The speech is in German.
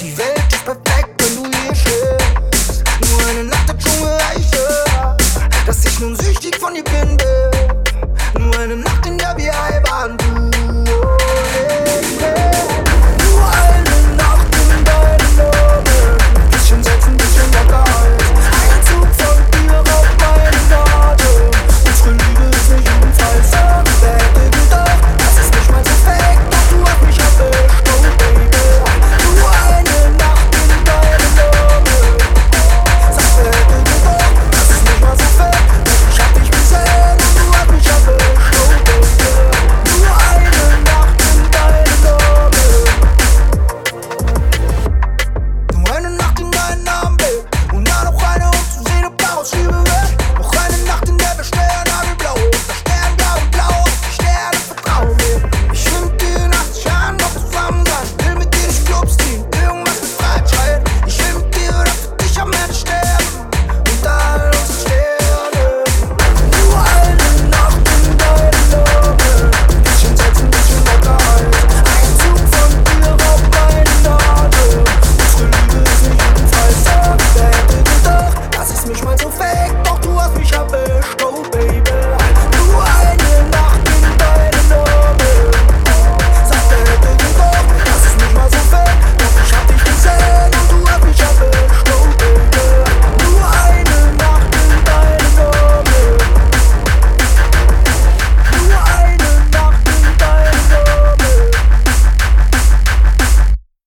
Die Welt ist perfekt, wenn du hier stehst. Nur eine Nacht Dschungel reiche, dass ich nun süchtig von dir bin. Nur eine Nacht, in der wir heil waren, du. Oh.